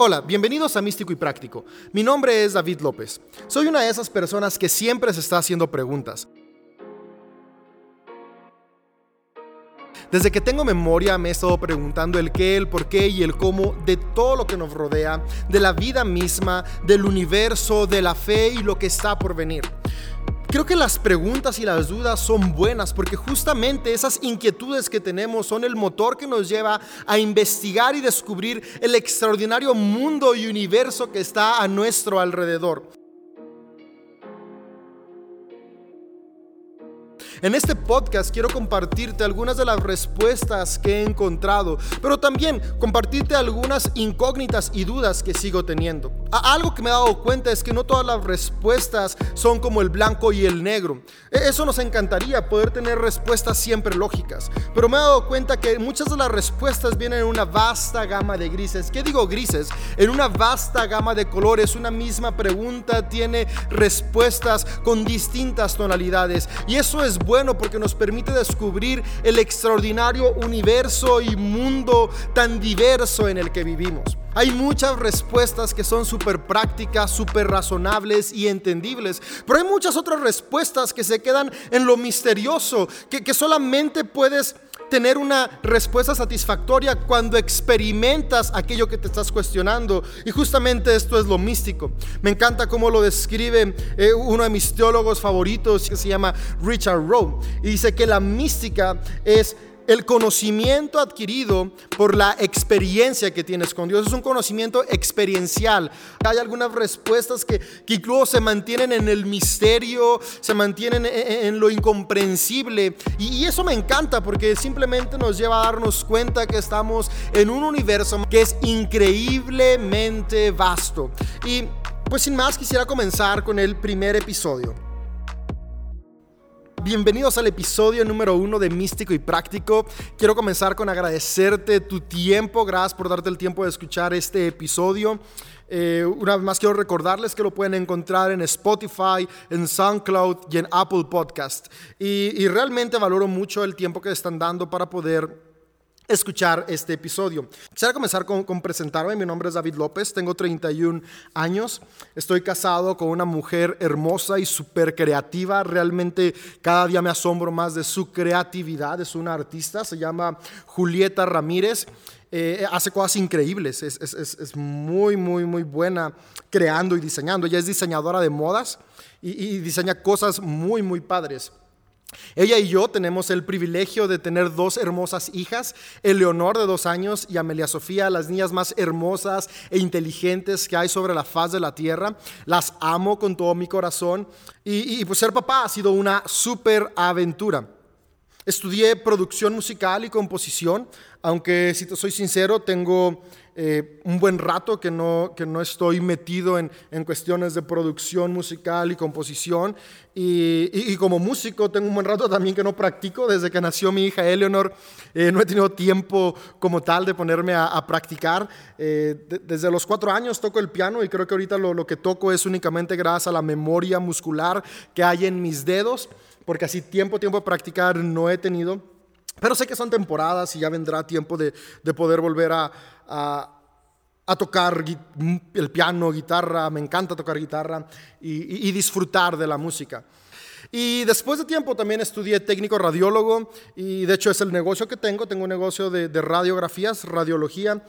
Hola, bienvenidos a Místico y Práctico. Mi nombre es David López. Soy una de esas personas que siempre se está haciendo preguntas. Desde que tengo memoria me he estado preguntando el qué, el por qué y el cómo de todo lo que nos rodea, de la vida misma, del universo, de la fe y lo que está por venir. Creo que las preguntas y las dudas son buenas porque justamente esas inquietudes que tenemos son el motor que nos lleva a investigar y descubrir el extraordinario mundo y universo que está a nuestro alrededor. En este podcast quiero compartirte algunas de las respuestas que he encontrado, pero también compartirte algunas incógnitas y dudas que sigo teniendo. Algo que me he dado cuenta es que no todas las respuestas son como el blanco y el negro. E, eso nos encantaría, poder tener respuestas siempre lógicas, pero me he dado cuenta que muchas de las respuestas vienen en una vasta gama de grises. ¿Qué digo grises? En una vasta gama de colores, una misma pregunta tiene respuestas con distintas tonalidades y eso es bueno porque nos permite descubrir el extraordinario universo y mundo tan diverso en el que vivimos. Hay muchas respuestas que son súper prácticas, súper razonables y entendibles, pero hay muchas otras respuestas que se quedan en lo misterioso, que, que solamente puedes tener una respuesta satisfactoria cuando experimentas aquello que te estás cuestionando. Y justamente esto es lo místico. Me encanta cómo lo describe eh, uno de mis teólogos favoritos que se llama Richard Rowe. Y dice que la mística es el conocimiento adquirido por la experiencia que tienes con Dios. Es un conocimiento experiencial. Hay algunas respuestas que, incluso se mantienen en el misterio, se mantienen en, lo incomprensible. Y, eso me encanta porque simplemente nos lleva a darnos cuenta que estamos en un universo que es increíblemente vasto. Y pues sin más quisiera comenzar con el primer episodio. Bienvenidos al episodio número uno de Místico y Práctico. Quiero comenzar con agradecerte tu tiempo. Gracias por darte el tiempo de escuchar este episodio. Eh, una vez más quiero recordarles que lo pueden encontrar en Spotify, en SoundCloud y en Apple Podcast. Y, y realmente valoro mucho el tiempo que están dando para poder escuchar este episodio. Quisiera comenzar con, presentarme. Mi nombre es David López, tengo 31 años, estoy casado con una mujer hermosa y súper creativa. Realmente cada día me asombro más de su creatividad. Es una artista, se llama Julieta Ramírez. Eh, hace cosas increíbles, es, muy, muy, muy buena creando y diseñando. Ella es diseñadora de modas y diseña cosas muy, muy padres. Ella y yo tenemos el privilegio de tener dos hermosas hijas, Eleonor de dos años y Amelia Sofía, las niñas más hermosas e inteligentes que hay sobre la faz de la tierra. Las amo con todo mi corazón y, pues ser papá ha sido una súper aventura. Estudié producción musical y composición, aunque si te soy sincero, tengo eh, un buen rato que no, que no estoy metido en, en cuestiones de producción musical y composición. Y, y, como músico tengo un buen rato también que no practico. Desde que nació mi hija Eleanor, eh, no he tenido tiempo como tal de ponerme a, practicar. Eh, desde los cuatro años toco el piano y creo que ahorita lo, lo que toco es únicamente gracias a la memoria muscular que hay en mis dedos, porque así tiempo, tiempo de practicar no he tenido. Pero sé que son temporadas y ya vendrá tiempo de, de poder volver a, a, tocar el piano, guitarra, me encanta tocar guitarra y, disfrutar de la música. Y después de tiempo también estudié técnico radiólogo y de hecho es el negocio que tengo, tengo un negocio de, radiografías, radiología.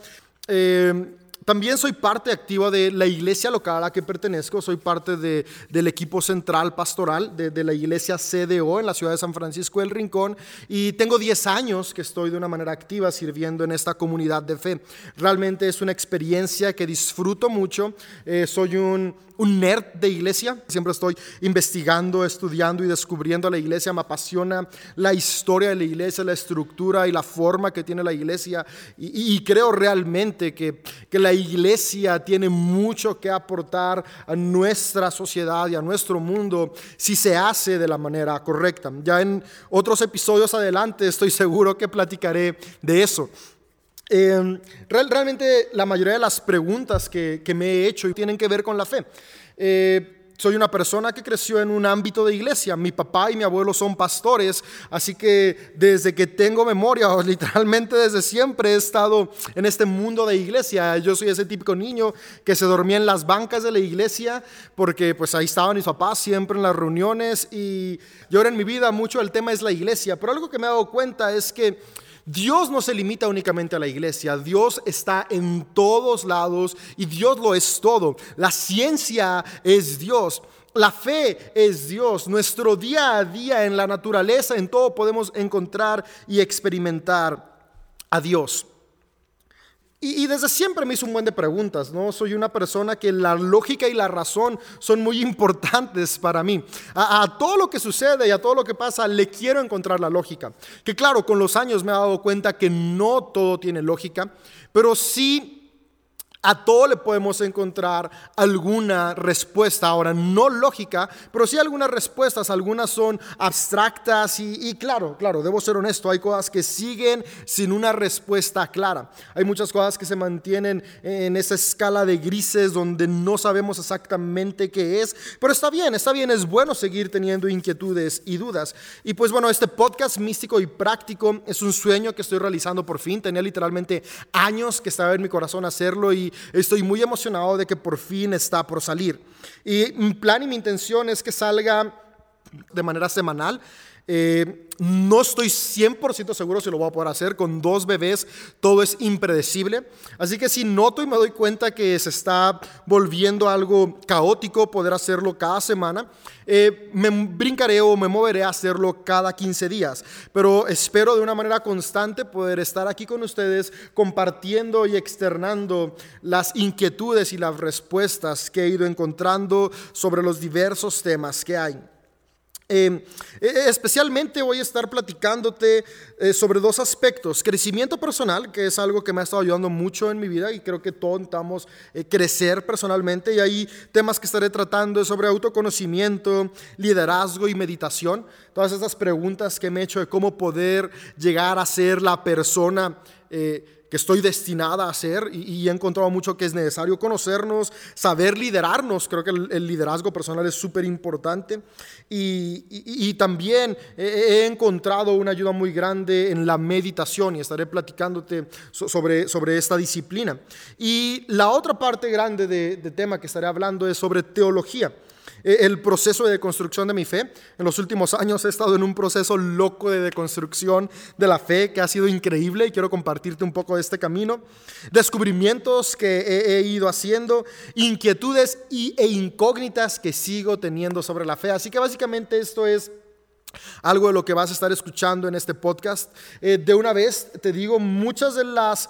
Eh, también soy parte activa de la iglesia local a la que pertenezco, soy parte de, del equipo central pastoral de, de, la iglesia CDO en la ciudad de San Francisco del Rincón. Y tengo 10 años que estoy de una manera activa sirviendo en esta comunidad de fe. Realmente es una experiencia que disfruto mucho, eh, soy un, un nerd de iglesia, siempre estoy investigando, estudiando y descubriendo la iglesia, me apasiona la historia de la iglesia, la estructura y la forma que tiene la iglesia y, creo realmente que, que la iglesia tiene mucho que aportar a nuestra sociedad y a nuestro mundo si se hace de la manera correcta. Ya en otros episodios adelante estoy seguro que platicaré de eso. Em, realmente la mayoría de las preguntas que, me he hecho tienen que ver con la fe. Eh, soy una persona que creció en un ámbito de iglesia. Mi papá y mi abuelo son pastores, así que desde que tengo memoria, o literalmente desde siempre he estado en este mundo de iglesia. Yo soy ese típico niño que se dormía en las bancas de la iglesia porque pues ahí estaban mis papás siempre en las reuniones y yo ahora en mi vida mucho el tema es la iglesia, pero algo que me he dado cuenta es que Dios no se limita únicamente a la iglesia, Dios está en todos lados y Dios lo es todo. La ciencia es Dios. La fe es Dios. Nuestro día a día en la naturaleza, en todo podemos encontrar y experimentar a Dios. Y, desde siempre me hizo un buen de preguntas, ¿no? Soy una persona que la lógica y la razón son muy importantes para mí. A, a, todo lo que sucede y a todo lo que pasa le quiero encontrar la lógica. Que claro, con los años me he dado cuenta que no todo tiene lógica, pero sí a todo le podemos encontrar alguna respuesta, ahora no lógica, pero sí algunas respuestas, algunas son abstractas y, claro, claro, debo ser honesto, hay cosas que siguen sin una respuesta clara. Hay muchas cosas que se mantienen en esa escala de grises donde no sabemos exactamente qué es, pero está bien, está bien, es bueno seguir teniendo inquietudes y dudas. Y pues bueno, este podcast místico y práctico es un sueño que estoy realizando por fin, tenía literalmente años que estaba en mi corazón hacerlo y estoy muy emocionado de que por fin está por salir. Y mi plan y mi intención es que salga de manera semanal. Eh, no estoy 100% seguro si lo voy a poder hacer. Con dos bebés todo es impredecible. Así que si noto y me doy cuenta que se está volviendo algo caótico poder hacerlo cada semana, eh, me brincaré o me moveré a hacerlo cada 15 días. Pero espero de una manera constante poder estar aquí con ustedes compartiendo y externando las inquietudes y las respuestas que he ido encontrando sobre los diversos temas que hay. Em, e, e, especialmente voy a estar platicándote eh, sobre dos aspectos. Crecimiento personal, que es algo que me ha estado ayudando mucho en mi vida y creo que todos necesitamos eh, crecer personalmente. Y ahí temas que estaré tratando sobre autoconocimiento, liderazgo y meditación. Todas esas preguntas que me he hecho de cómo poder llegar a ser la persona. Que estoy destinada a ser y, he encontrado mucho que es necesario conocernos, saber liderarnos. Creo que el, liderazgo personal es súper importante. Y, también he, encontrado una ayuda muy grande en la meditación y estaré platicándote sobre, sobre esta disciplina. Y la otra parte grande de, de tema que estaré hablando es sobre teología. Eh, el proceso de deconstrucción de mi fe. En los últimos años he estado en un proceso loco de deconstrucción de la fe que ha sido increíble y quiero compartirte un poco de este camino. Descubrimientos que he, ido haciendo, inquietudes y, e incógnitas que sigo teniendo sobre la fe. Así que básicamente esto es algo de lo que vas a estar escuchando en este podcast. Eh, de una vez te digo, muchas de las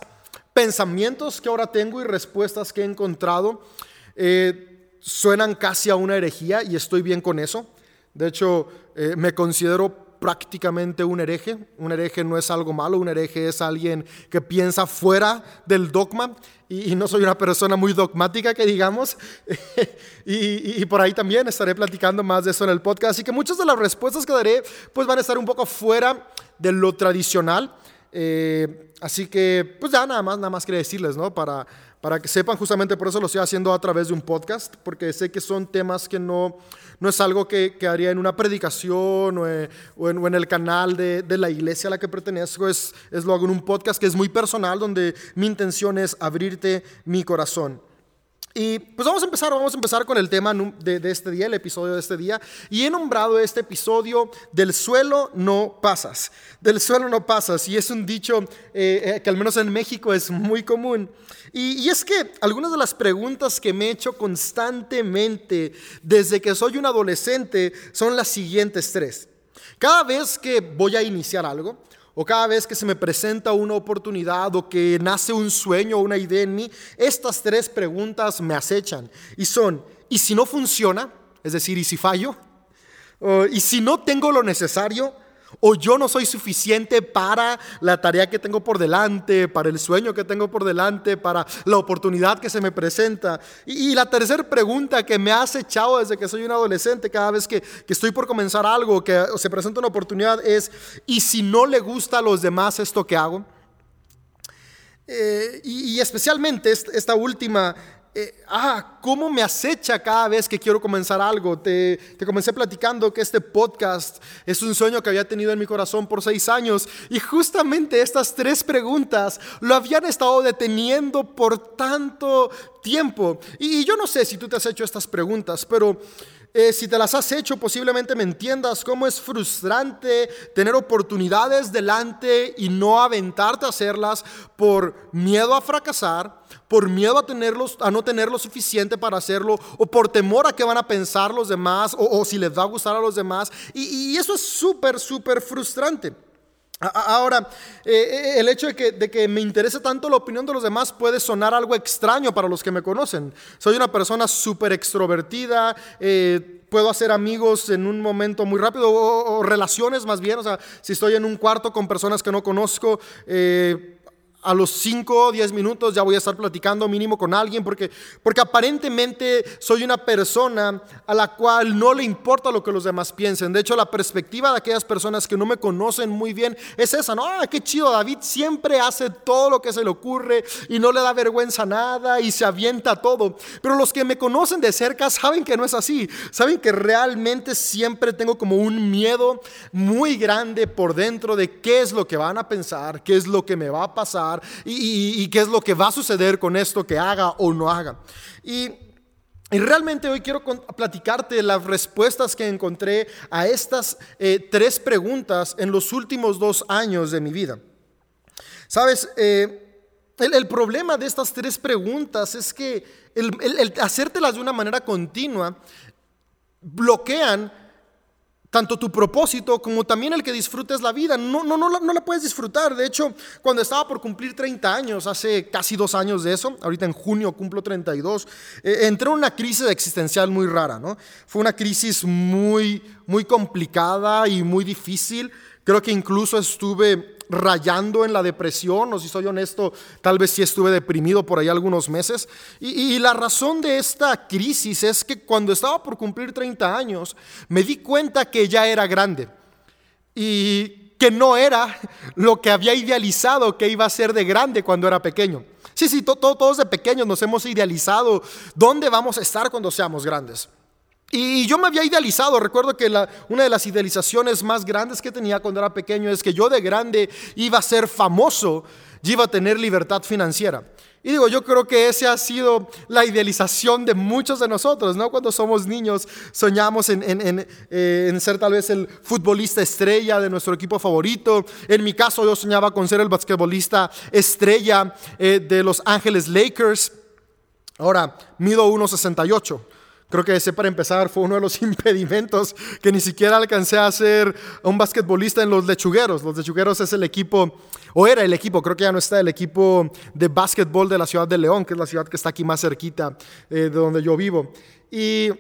pensamientos que ahora tengo y respuestas que he encontrado, eh, suenan casi a una herejía y estoy bien con eso. De hecho, eh, me considero prácticamente un hereje. Un hereje no es algo malo, un hereje es alguien que piensa fuera del dogma y, no soy una persona muy dogmática que digamos. y, por ahí también estaré platicando más de eso en el podcast. Así que muchas de las respuestas que daré pues van a estar un poco fuera de lo tradicional. Eh, así que pues ya nada más, nada más quería decirles, ¿no? Para para que sepan, justamente por eso lo estoy haciendo a través de un podcast, porque sé que son temas que no, no es algo que, que haría en una predicación o, eh, en, el canal de, de, la iglesia a la que pertenezco, es, es lo hago en un podcast que es muy personal, donde mi intención es abrirte mi corazón. Y pues vamos a empezar, vamos a empezar con el tema de, de, este día, el episodio de este día. Y he nombrado este episodio Del suelo no pasas. Del suelo no pasas. Y es un dicho eh, eh, que al menos en México es muy común. Y, y, es que algunas de las preguntas que me he hecho constantemente desde que soy un adolescente son las siguientes tres. Cada vez que voy a iniciar algo, o cada vez que se me presenta una oportunidad o que nace un sueño o una idea en mí, estas tres preguntas me acechan. Y son, ¿y si no funciona? Es decir, ¿y si fallo? ¿Y si no tengo lo necesario? O yo no soy suficiente para la tarea que tengo por delante, para el sueño que tengo por delante, para la oportunidad que se me presenta. Y, la tercera pregunta que me ha echado desde que soy un adolescente, cada vez que, estoy por comenzar algo, que se presenta una oportunidad, es, ¿y si no le gusta a los demás esto que hago? Eh, y, especialmente esta última ah, cómo me acecha cada vez que quiero comenzar algo. Te, te, comencé platicando que este podcast es un sueño que había tenido en mi corazón por seis años y justamente estas tres preguntas lo habían estado deteniendo por tanto tiempo. Y yo no sé si tú te has hecho estas preguntas, pero eh, si te las has hecho, posiblemente me entiendas cómo es frustrante tener oportunidades delante y no aventarte a hacerlas por miedo a fracasar, por miedo a, tenerlos, a no tener lo suficiente para hacerlo, o por temor a qué van a pensar los demás, o, si les va a gustar a los demás. Y, y eso es súper, súper frustrante. Ahora, eh, eh, el hecho de que, de que, me interese tanto la opinión de los demás puede sonar algo extraño para los que me conocen. Soy una persona súper extrovertida, eh, puedo hacer amigos en un momento muy rápido, o, relaciones más bien, o sea, si estoy en un cuarto con personas que no conozco, a los 5 o 10 minutos ya voy a estar platicando mínimo con alguien porque, porque aparentemente soy una persona a la cual no le importa lo que los demás piensen. De hecho, la perspectiva de aquellas personas que no me conocen muy bien es esa, ¿no? Ah, qué chido, David siempre hace todo lo que se le ocurre y no le da vergüenza nada y se avienta todo. Pero los que me conocen de cerca saben que no es así. Saben que realmente siempre tengo como un miedo muy grande por dentro de qué es lo que van a pensar, qué es lo que me va a pasar y, qué es lo que va a suceder con esto que haga o no haga. Y, realmente hoy quiero platicarte las respuestas que encontré a estas eh, tres preguntas en los últimos dos años de mi vida. Sabes, eh, el, problema de estas tres preguntas es que el, el hacértelas de una manera continua bloquean tanto tu propósito como también el que disfrutes la vida. No, no, no, no la puedes disfrutar. De hecho, cuando estaba por cumplir 30 años, hace casi dos años de eso, ahorita en junio cumplo 32, eh, entré en una crisis existencial muy rara. ¿no? Fue una crisis muy, muy complicada y muy difícil. Creo que incluso estuve rayando en la depresión, o si soy honesto, tal vez sí estuve deprimido por ahí algunos meses. Y, la razón de esta crisis es que cuando estaba por cumplir 30 años, me di cuenta que ya era grande y que no era lo que había idealizado que iba a ser de grande cuando era pequeño. Sí, sí, todos de pequeños nos hemos idealizado dónde vamos a estar cuando seamos grandes. Y yo me había idealizado, recuerdo que una de las idealizaciones más grandes que tenía cuando era pequeño es que yo de grande iba a ser famoso y iba a tener libertad financiera. Y digo, yo creo que esa ha sido la idealización de muchos de nosotros, ¿no? Cuando somos niños soñamos en, eh, ser tal vez el futbolista estrella de nuestro equipo favorito. En mi caso yo soñaba con ser el basquetbolista estrella eh, de Los Ángeles Lakers. Ahora, mido 1,68. Creo que ese para empezar fue uno de los impedimentos que ni siquiera alcancé a ser un basquetbolista en los lechugueros. Los lechugueros es el equipo, o era el equipo, creo que ya no está, el equipo de básquetbol de la ciudad de León, que es la ciudad que está aquí más cerquita eh, de donde yo vivo. Y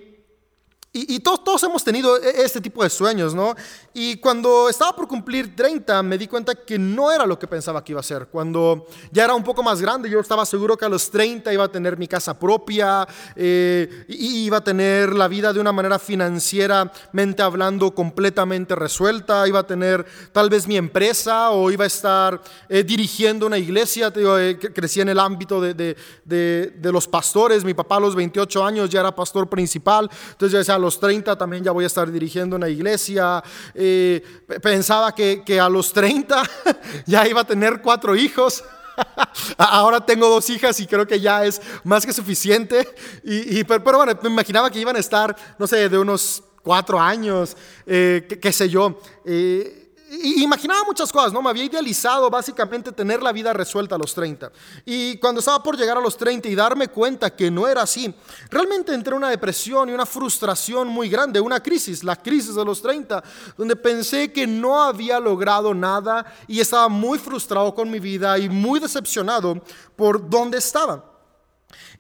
y, todos, todos, hemos tenido e, este tipo de sueños, ¿no? Y cuando estaba por cumplir 30, me di cuenta que no era lo que pensaba que iba a ser. Cuando ya era un poco más grande, yo estaba seguro que a los 30 iba a tener mi casa propia, eh, y iba a tener la vida de una manera financieramente hablando completamente resuelta, iba a tener tal vez mi empresa o iba a estar eh, dirigiendo una iglesia. Eh, crecí en el ámbito de, de, de, de, los pastores, mi papá a los 28 años ya era pastor principal, entonces yo decía, los 30 también ya voy a estar dirigiendo una iglesia. Eh, pensaba que, a los 30 ya iba a tener cuatro hijos. Ahora tengo dos hijas y creo que ya es más que suficiente. Y, pero, bueno, me imaginaba que iban a estar, no sé, de unos cuatro años, eh, qué, sé yo. Eh, imaginaba muchas cosas, ¿no? Me había idealizado básicamente tener la vida resuelta a los 30. Y cuando estaba por llegar a los 30 y darme cuenta que no era así, realmente entré en una depresión y una frustración muy grande, una crisis, la crisis de los 30, donde pensé que no había logrado nada y estaba muy frustrado con mi vida y muy decepcionado por dónde estaba.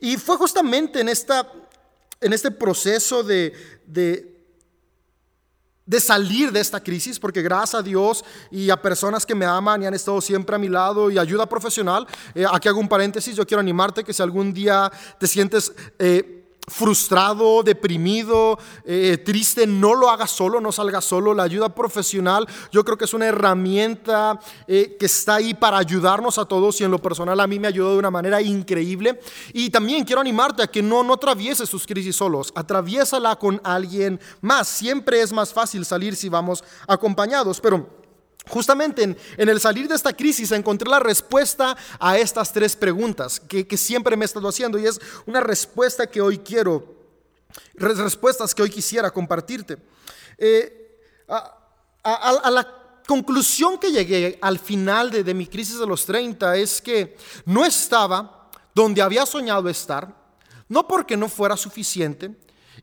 Y fue justamente en, esta, en este proceso de, de de salir de esta crisis, porque gracias a Dios y a personas que me aman y han estado siempre a mi lado y ayuda profesional, eh, aquí hago un paréntesis, yo quiero animarte que si algún día te sientes... Eh, frustrado, deprimido, eh, triste, no lo haga solo, no salga solo. La ayuda profesional yo creo que es una herramienta eh, que está ahí para ayudarnos a todos y en lo personal a mí me ayudó de una manera increíble. Y también quiero animarte a que no, no atravieses sus crisis solos, atraviésala con alguien más. Siempre es más fácil salir si vamos acompañados, pero... Justamente en, el salir de esta crisis encontré la respuesta a estas tres preguntas que, siempre me he estado haciendo y es una respuesta que hoy quiero, respuestas que hoy quisiera compartirte. Eh, a, la conclusión que llegué al final de, de mi crisis de los 30 es que no estaba donde había soñado estar, no porque no fuera suficiente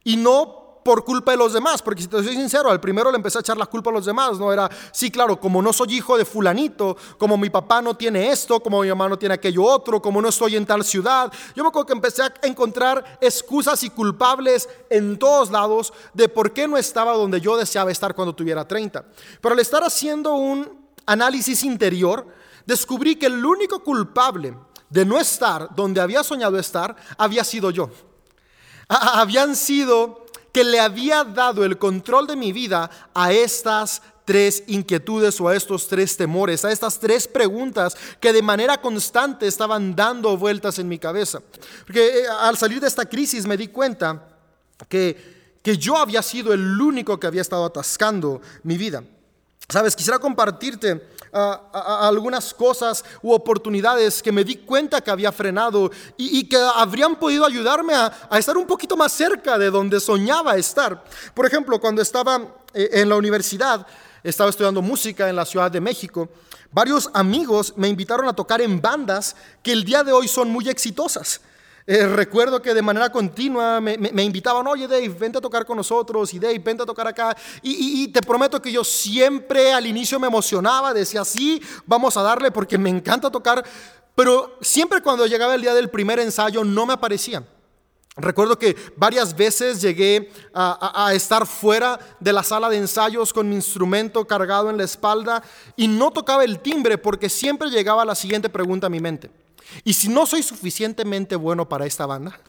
y no por culpa de los demás, porque si te soy sincero, al primero le empecé a echar la culpa a los demás, no era, sí, claro, como no soy hijo de fulanito, como mi papá no tiene esto, como mi mamá no tiene aquello otro, como no estoy en tal ciudad, yo me acuerdo que empecé a encontrar excusas y culpables en todos lados de por qué no estaba donde yo deseaba estar cuando tuviera 30. Pero al estar haciendo un análisis interior, descubrí que el único culpable de no estar donde había soñado estar había sido yo. Habían sido que le había dado el control de mi vida a estas tres inquietudes o a estos tres temores, a estas tres preguntas que de manera constante estaban dando vueltas en mi cabeza. Porque eh, al salir de esta crisis me di cuenta que, que yo había sido el único que había estado atascando mi vida. Sabes, quisiera compartirte algunas cosas u oportunidades que me di cuenta que había frenado y, que habrían podido ayudarme a, estar un poquito más cerca de donde soñaba estar. Por ejemplo, cuando estaba eh, en la universidad, estaba estudiando música en la Ciudad de México, varios amigos me invitaron a tocar en bandas que el día de hoy son muy exitosas. Eh, recuerdo que de manera continua me, invitaban, oye Dave, vente a tocar con nosotros y Dave, vente a tocar acá. Y, te prometo que yo siempre al inicio me emocionaba, decía, sí, vamos a darle porque me encanta tocar, pero siempre cuando llegaba el día del primer ensayo no me aparecían. Recuerdo que varias veces llegué a, estar fuera de la sala de ensayos con mi instrumento cargado en la espalda y no tocaba el timbre porque siempre llegaba la siguiente pregunta a mi mente. ¿Y si no soy suficientemente bueno para esta banda?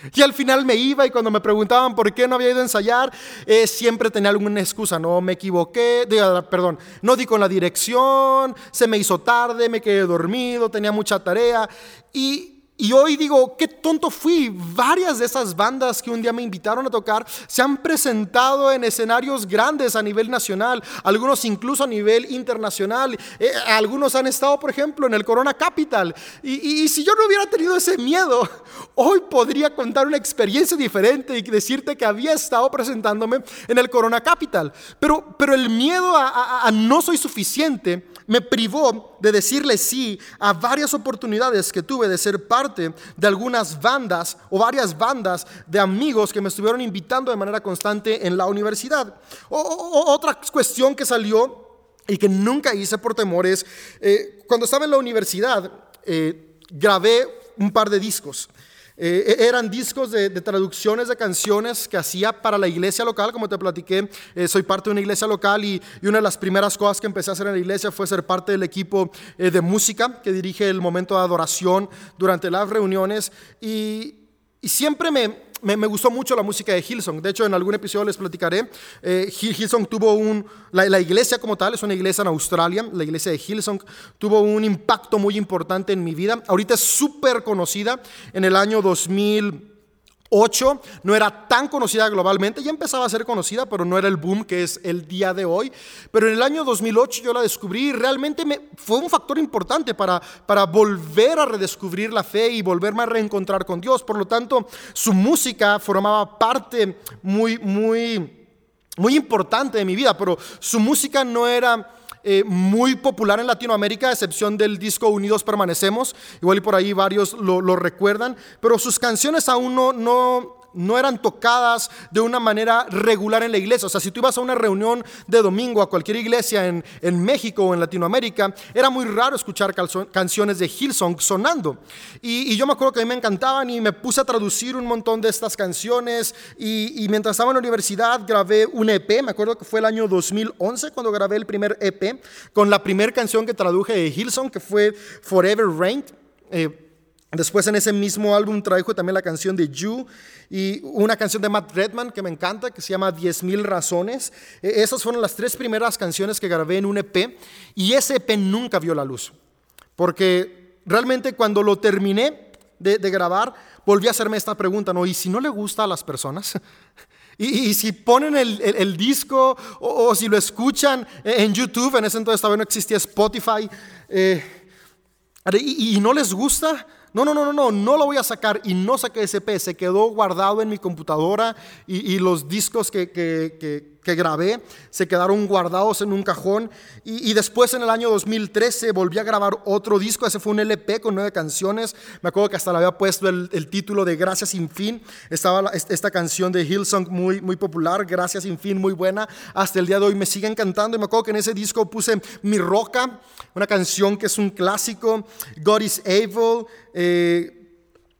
Y al final me iba y cuando me preguntaban por qué no había ido a ensayar, eh, siempre tenía alguna excusa. No, me equivoqué, perdón, no di con la dirección, se me hizo tarde, me quedé dormido, tenía mucha tarea. Y y hoy digo, qué tonto fui. Varias de esas bandas que un día me invitaron a tocar se han presentado en escenarios grandes a nivel nacional, algunos incluso a nivel internacional. Eh, algunos han estado, por ejemplo, en el Corona Capital. Y, y, si yo no hubiera tenido ese miedo, hoy podría contar una experiencia diferente y decirte que había estado presentándome en el Corona Capital. Pero, pero el miedo a, a no soy suficiente me privó de decirle sí a varias oportunidades que tuve de ser parte de algunas bandas o varias bandas de amigos que me estuvieron invitando de manera constante en la universidad. otra cuestión que salió y que nunca hice por temores, eh, cuando estaba en la universidad, eh, grabé un par de discos. Eh, e-, eran discos de, traducciones de canciones que hacía para la iglesia local, como te platiqué, eh, soy parte de una iglesia local y, una de las primeras cosas que empecé a hacer en la iglesia fue ser parte del equipo eh, de música que dirige el momento de adoración durante las reuniones y, y siempre me, me, gustó mucho la música de Hillsong. De hecho, en algún episodio les platicaré. Eh, Hillsong tuvo un. La, iglesia, como tal, es una iglesia en Australia. La iglesia de Hillsong tuvo un impacto muy importante en mi vida. Ahorita es súper conocida. En el año 2000. 8 no era tan conocida globalmente, ya empezaba a ser conocida, pero no era el boom que es el día de hoy. Pero en el año 2008 yo la descubrí y realmente me, fue un factor importante para, para volver a redescubrir la fe y volverme a reencontrar con Dios. Por lo tanto, su música formaba parte muy, muy, muy importante de mi vida, pero su música no era eh, muy popular en Latinoamérica, a excepción del disco Unidos Permanecemos. Igual y por ahí varios lo, lo recuerdan, pero sus canciones aún no, no, no eran tocadas de una manera regular en la iglesia. O sea, si tú ibas a una reunión de domingo a cualquier iglesia en, México o en Latinoamérica, era muy raro escuchar canciones de Hillsong sonando. Y, yo me acuerdo que a mí me encantaban y me puse a traducir un montón de estas canciones. Y, mientras estaba en la universidad grabé un EP, me acuerdo que fue el año 2011 cuando grabé el primer EP, con la primera canción que traduje de Hillsong, que fue Forever Rain. Eh, Después en ese mismo álbum trajo también la canción de You y una canción de Matt Redman que me encanta, que se llama 10.000 razones. E, esas fueron las tres primeras canciones que grabé en un EP y ese EP nunca vio la luz. Porque realmente cuando lo terminé de, grabar, volví a hacerme esta pregunta, ¿no? ¿Y si no le gusta a las personas? Y, si ponen el, disco o, si lo escuchan en YouTube, en ese entonces todavía no existía Spotify, eh, y no les gusta, no, no, no, no, no, no lo voy a sacar y no saqué ese P, se quedó guardado en mi computadora y, los discos que, que, grabé se quedaron guardados en un cajón y, después en el año 2013 volví a grabar otro disco, ese fue un LP con nueve canciones, me acuerdo que hasta le había puesto el, título de Gracias sin fin, estaba esta canción de Hillsong muy, muy popular, Gracias sin fin, muy buena, hasta el día de hoy me sigue encantando y me acuerdo que en ese disco puse Mi Roca, una canción que es un clásico, God is Able, eh,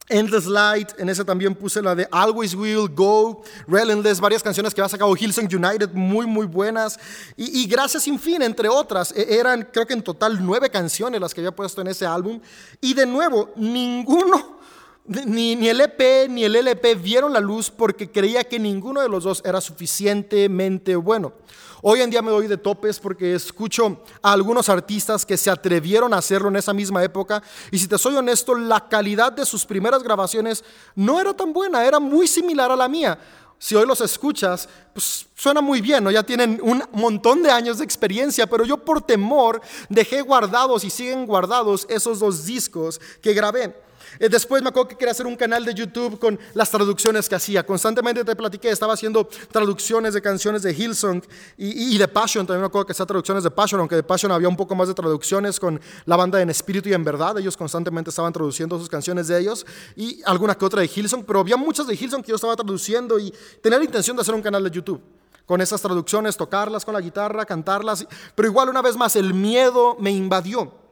Endless Light, en esa también puse la de Always Will, Go, Relentless, varias canciones que ha sacado Hillsong United, muy, muy buenas. Y, Gracias Sin Fin, entre otras. E, eran, creo que en total, nueve canciones las que había puesto en ese álbum. Y de nuevo, ninguno, ni, ni el EP ni el LP vieron la luz porque creía que ninguno de los dos era suficientemente bueno. Hoy en día me doy de topes porque escucho a algunos artistas que se atrevieron a hacerlo en esa misma época y si te soy honesto, la calidad de sus primeras grabaciones no era tan buena, era muy similar a la mía. Si hoy los escuchas, pues suena muy bien, ¿no? ya tienen un montón de años de experiencia, pero yo por temor dejé guardados y siguen guardados esos dos discos que grabé. Eh, después me acuerdo que quería hacer un canal de YouTube con las traducciones que hacía. Constantemente te platiqué, estaba haciendo traducciones de canciones de Hillsong y, de Passion. También me acuerdo que hacía traducciones de Passion, aunque de Passion había un poco más de traducciones con la banda en espíritu y en verdad. Ellos constantemente estaban traduciendo sus canciones de ellos y alguna que otra de Hillsong, pero había muchas de Hillsong que yo estaba traduciendo y tenía la intención de hacer un canal de YouTube con esas traducciones, tocarlas con la guitarra, cantarlas. Pero igual una vez más el miedo me invadió.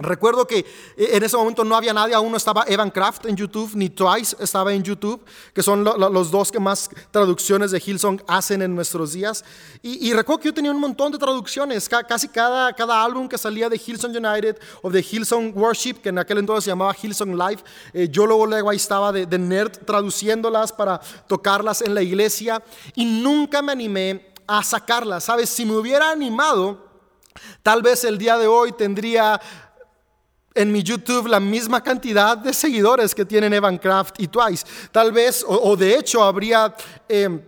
Recuerdo que eh, en ese momento no había nadie, aún no estaba Evan Kraft en YouTube, ni Twice estaba en YouTube, que son los dos que más traducciones de Hillsong hacen en nuestros días. Y, recuerdo que yo tenía un montón de traducciones, casi cada, cada álbum que salía de Hillsong United o de Hillsong Worship, que en aquel entonces se llamaba Hillsong Live, eh, yo luego, luego ahí estaba de, de nerd traduciéndolas para tocarlas en la iglesia y nunca me animé a sacarlas, ¿sabes? Si me hubiera animado, tal vez el día de hoy tendría en mi YouTube la misma cantidad de seguidores que tienen Evan Craft y Twice. Tal vez, o, de hecho, habría... Em,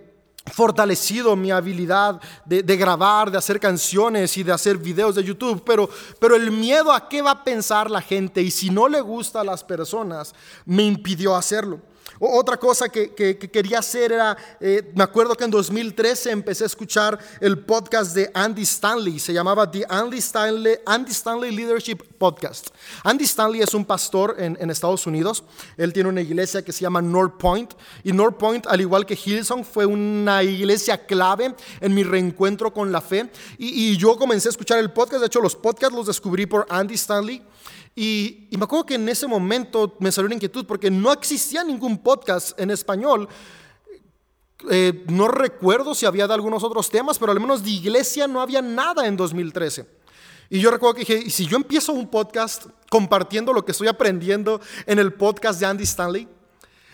fortalecido mi habilidad de, grabar, de hacer canciones y de hacer videos de YouTube, pero, pero el miedo a qué va a pensar la gente y si no le gusta a las personas me impidió hacerlo. Otra cosa que, quería hacer era, eh, me acuerdo que en 2013 empecé a escuchar el podcast de Andy Stanley, se llamaba The Andy Stanley, Andy Stanley Leadership Podcast. Andy Stanley es un pastor en, Estados Unidos, él tiene una iglesia que se llama North Point, y North Point, al igual que Hillsong, fue una iglesia clave en mi reencuentro con la fe, y, y yo comencé a escuchar el podcast, de hecho los podcasts los descubrí por Andy Stanley, y, me acuerdo que en ese momento me salió una inquietud porque no existía ningún podcast en español. Eh, no recuerdo si había de algunos otros temas, pero al menos de iglesia no había nada en 2013. Y yo recuerdo que dije, ¿y si yo empiezo un podcast compartiendo lo que estoy aprendiendo en el podcast de Andy Stanley?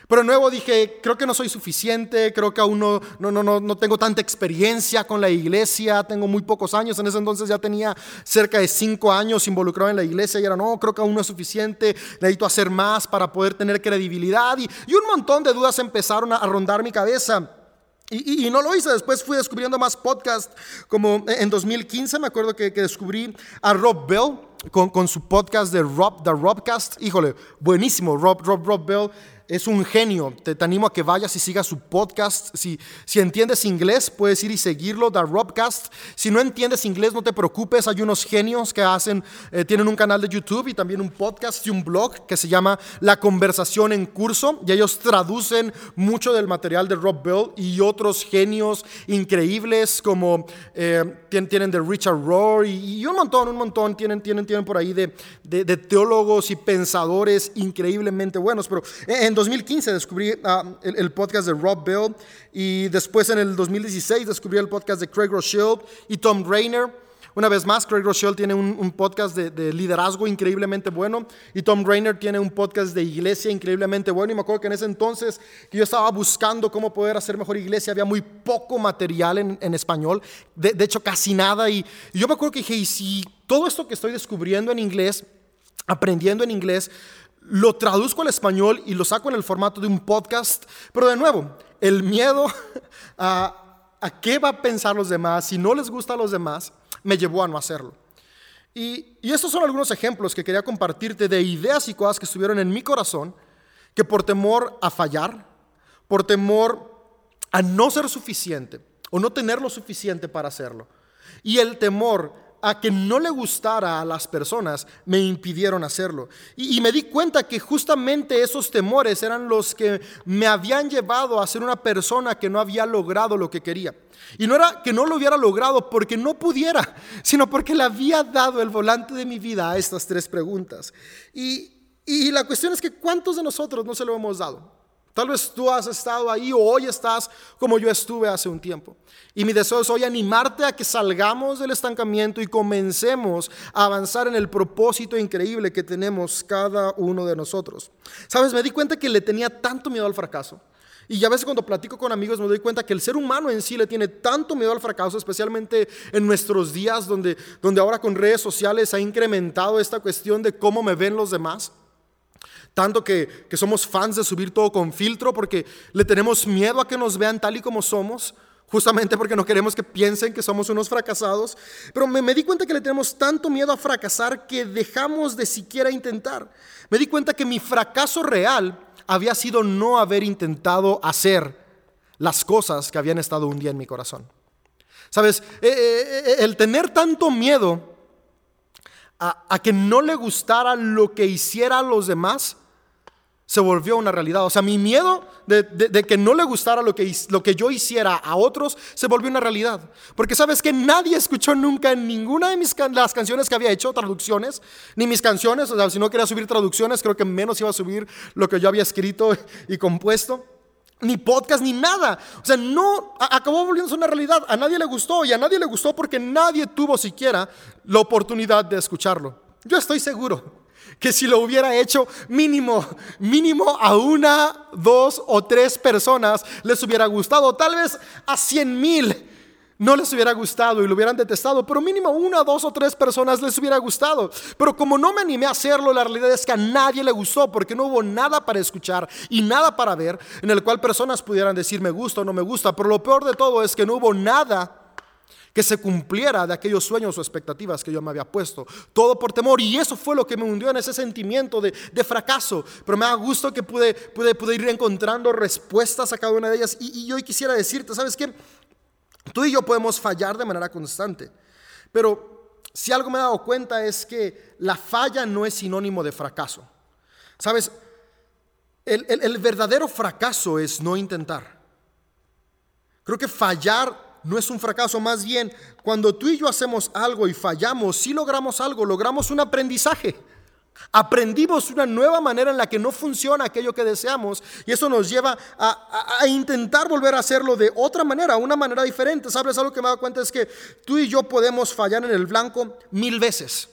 Pero nuevo dije, creo que no soy suficiente, creo que aún no, no, no, no tengo tanta experiencia con la iglesia, tengo muy pocos años, en ese entonces ya tenía cerca de cinco años involucrado en la iglesia y era, no, creo que aún no es suficiente, necesito hacer más para poder tener credibilidad. Y, y un montón de dudas empezaron a, rondar mi cabeza. Y, y, no lo hice, después fui descubriendo más podcasts, como en 2015 me acuerdo que, que descubrí a Rob Bell con, con, su podcast de Rob, The Robcast, híjole, buenísimo, Rob, Rob, Rob Bell es un genio. Te, animo a que vayas y sigas su podcast. Si, si entiendes inglés, puedes ir y seguirlo, The Robcast. Si no entiendes inglés, no te preocupes. Hay unos genios que hacen, eh, tienen un canal de YouTube y también un podcast y un blog que se llama La Conversación en Curso. Y ellos traducen mucho del material de Rob Bell y otros genios increíbles como eh, tienen, de Richard Rohr y, un montón, un montón. Tienen, tienen, tienen por ahí de, de, teólogos y pensadores increíblemente buenos. Pero en 2015 descubrí ah, el, podcast de Rob Bell y después en el 2016 descubrí el podcast de Craig Rothschild y Tom Rainer. Una vez más, Craig Rochelle tiene un, podcast de, liderazgo increíblemente bueno y Tom Rainer tiene un podcast de iglesia increíblemente bueno. Y me acuerdo que en ese entonces yo estaba buscando cómo poder hacer mejor iglesia, había muy poco material en, español, de, hecho casi nada. Y, y, yo me acuerdo que dije, y si todo esto que estoy descubriendo en inglés, aprendiendo en inglés, lo traduzco al español y lo saco en el formato de un podcast, pero de nuevo, el miedo a a qué va a pensar los demás, si no les gusta a los demás, me llevó a no hacerlo. Y, estos son algunos ejemplos que quería compartirte de ideas y cosas que estuvieron en mi corazón, que por temor a fallar, por temor a no ser suficiente o no tener lo suficiente para hacerlo, y el temor a que no le gustara a las personas me impidieron hacerlo. Y, me di cuenta que justamente esos temores eran los que me habían llevado a ser una persona que no había logrado lo que quería. Y no era que no lo hubiera logrado porque no pudiera, sino porque le había dado el volante de mi vida a estas tres preguntas. Y, y la cuestión es que ¿cuántos de nosotros no se lo hemos dado? Tal vez tú has estado ahí o hoy estás como yo estuve hace un tiempo. Y mi deseo es hoy animarte a que salgamos del estancamiento y comencemos a avanzar en el propósito increíble que tenemos cada uno de nosotros. Sabes, me di cuenta que le tenía tanto miedo al fracaso. Y a veces cuando platico con amigos me doy cuenta que el ser humano en sí le tiene tanto miedo al fracaso, especialmente en nuestros días donde, donde ahora con redes sociales ha incrementado esta cuestión de cómo me ven los demás. Tanto que, somos fans de subir todo con filtro porque le tenemos miedo a que nos vean tal y como somos, justamente porque no queremos que piensen que somos unos fracasados. Pero me, me, di cuenta que le tenemos tanto miedo a fracasar que dejamos de siquiera intentar. Me di cuenta que mi fracaso real había sido no haber intentado hacer las cosas que habían estado un día en mi corazón. Sabes, eh, eh, eh, el tener tanto miedo a, que no le gustara lo que hiciera a los demás, se volvió una realidad. O sea, mi miedo de, que no le gustara lo que, lo que yo hiciera a otros se volvió una realidad. Porque sabes que nadie escuchó nunca en ninguna de mis las canciones que había hecho traducciones, ni mis canciones. O sea, si no quería subir traducciones, creo que menos iba a subir lo que yo había escrito y compuesto ni podcast, ni nada. O sea, no, acabó volviéndose una realidad. A nadie le gustó y a nadie le gustó porque nadie tuvo siquiera la oportunidad de escucharlo. Yo estoy seguro que si lo hubiera hecho mínimo, mínimo a una, dos o tres personas les hubiera gustado, tal vez a cien mil no les hubiera gustado y lo hubieran detestado, pero mínimo una, dos o tres personas les hubiera gustado. Pero como no me animé a hacerlo, la realidad es que a nadie le gustó porque no hubo nada para escuchar y nada para ver en el cual personas pudieran decir me gusta o no me gusta. Pero lo peor de todo es que no hubo nada que se cumpliera de aquellos sueños o expectativas que yo me había puesto. Todo por temor. Y eso fue lo que me hundió en ese sentimiento de, fracaso. Pero me da gusto que pude, ir encontrando respuestas a cada una de ellas. Y, y quisiera decirte, ¿sabes qué? Tú y yo podemos fallar de manera constante, pero si algo me he dado cuenta es que la falla no es sinónimo de fracaso. Sabes, el, verdadero fracaso es no intentar. Creo que fallar no es un fracaso, más bien cuando tú y yo hacemos algo y fallamos, si logramos algo, logramos un aprendizaje. Aprendimos una nueva manera en la que no funciona aquello que deseamos y eso nos lleva a, intentar volver a hacerlo de otra manera, una manera diferente. ¿Sabes? Algo que me he dado cuenta es que tú y yo podemos fallar en el blanco mil veces,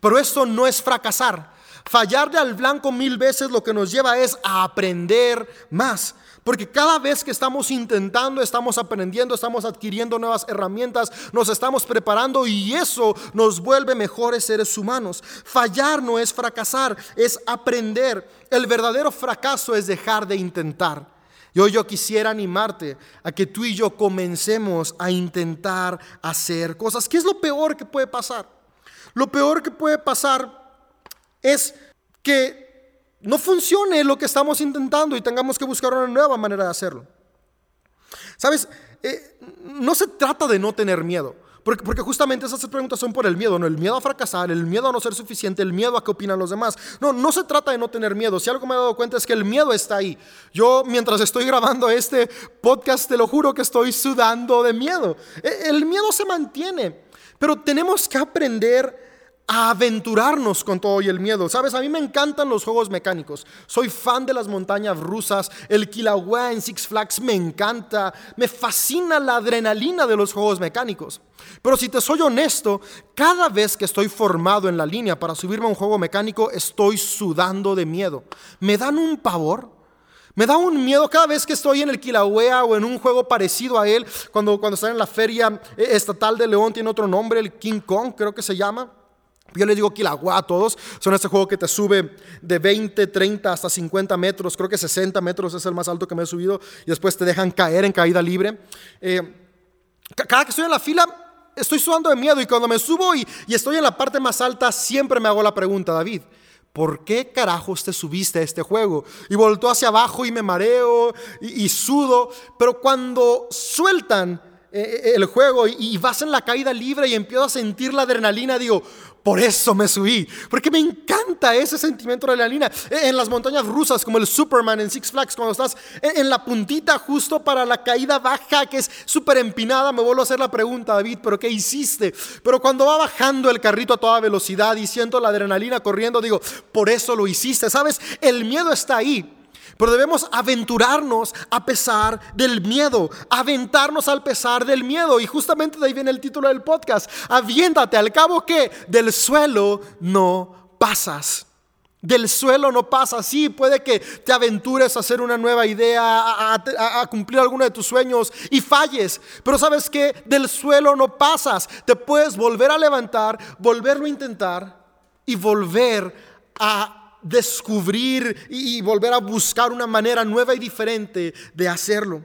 pero esto no es fracasar. Fallar de al blanco mil veces lo que nos lleva es a aprender más. Porque cada vez que estamos intentando, estamos aprendiendo, estamos adquiriendo nuevas herramientas, nos estamos preparando y eso nos vuelve mejores seres humanos. Fallar no es fracasar, es aprender. El verdadero fracaso es dejar de intentar. Y hoy yo quisiera animarte a que tú y yo comencemos a intentar hacer cosas. ¿Qué es lo peor que puede pasar? Lo peor que puede pasar es que no funcione lo que estamos intentando y tengamos que buscar una nueva manera de hacerlo. Sabes, eh, no se trata de no tener miedo, porque, justamente esas preguntas son por el miedo, no el miedo a fracasar, el miedo a no ser suficiente, el miedo a qué opinan los demás. No, no se trata de no tener miedo. Si algo me he dado cuenta es que el miedo está ahí. Yo mientras estoy grabando este podcast, te lo juro que estoy sudando de miedo. E, el miedo se mantiene, pero tenemos que aprender a aventurarnos con todo y el miedo. Sabes, a mí me encantan los juegos mecánicos. Soy fan de las montañas rusas, el Kilauea en Six Flags me encanta, me fascina la adrenalina de los juegos mecánicos. Pero si te soy honesto, cada vez que estoy formado en la línea para subirme a un juego mecánico, estoy sudando de miedo. Me dan un pavor. Me da un miedo cada vez que estoy en el Kilauea o en un juego parecido a él, cuando, cuando están en la feria estatal de León, tiene otro nombre, el King Kong, creo que se llama. Yo les digo Kilagua a todos, son este juego que te sube de 20, 30 hasta 50 metros, creo que 60 metros es el más alto que me he subido, y después te dejan caer en caída libre. Eh, cada que estoy en la fila, estoy sudando de miedo, y cuando me subo y, estoy en la parte más alta, siempre me hago la pregunta, David, ¿por qué carajos te subiste a este juego? Y volto hacia abajo y me mareo y, sudo, pero cuando sueltan eh, eh, el juego y, y vas en la caída libre y empiezo a sentir la adrenalina, digo, por eso me subí, porque me encanta ese sentimiento de adrenalina. En las montañas rusas, como el Superman en Six Flags, cuando estás en la puntita justo para la caída baja, que es súper empinada, me vuelvo a hacer la pregunta, David, ¿pero qué hiciste? Pero cuando va bajando el carrito a toda velocidad y siento la adrenalina corriendo, digo, por eso lo hiciste. ¿Sabes? El miedo está ahí. Pero debemos aventurarnos a pesar del miedo, aventarnos al pesar del miedo. Y justamente de ahí viene el título del podcast. Aviéntate al cabo que del suelo no pasas. Del suelo no pasas. Sí, puede que te aventures a hacer una nueva idea, a, cumplir alguno de tus sueños y falles. Pero sabes que del suelo no pasas. Te puedes volver a levantar, volverlo a intentar y volver a descubrir y volver a buscar una manera nueva y diferente de hacerlo.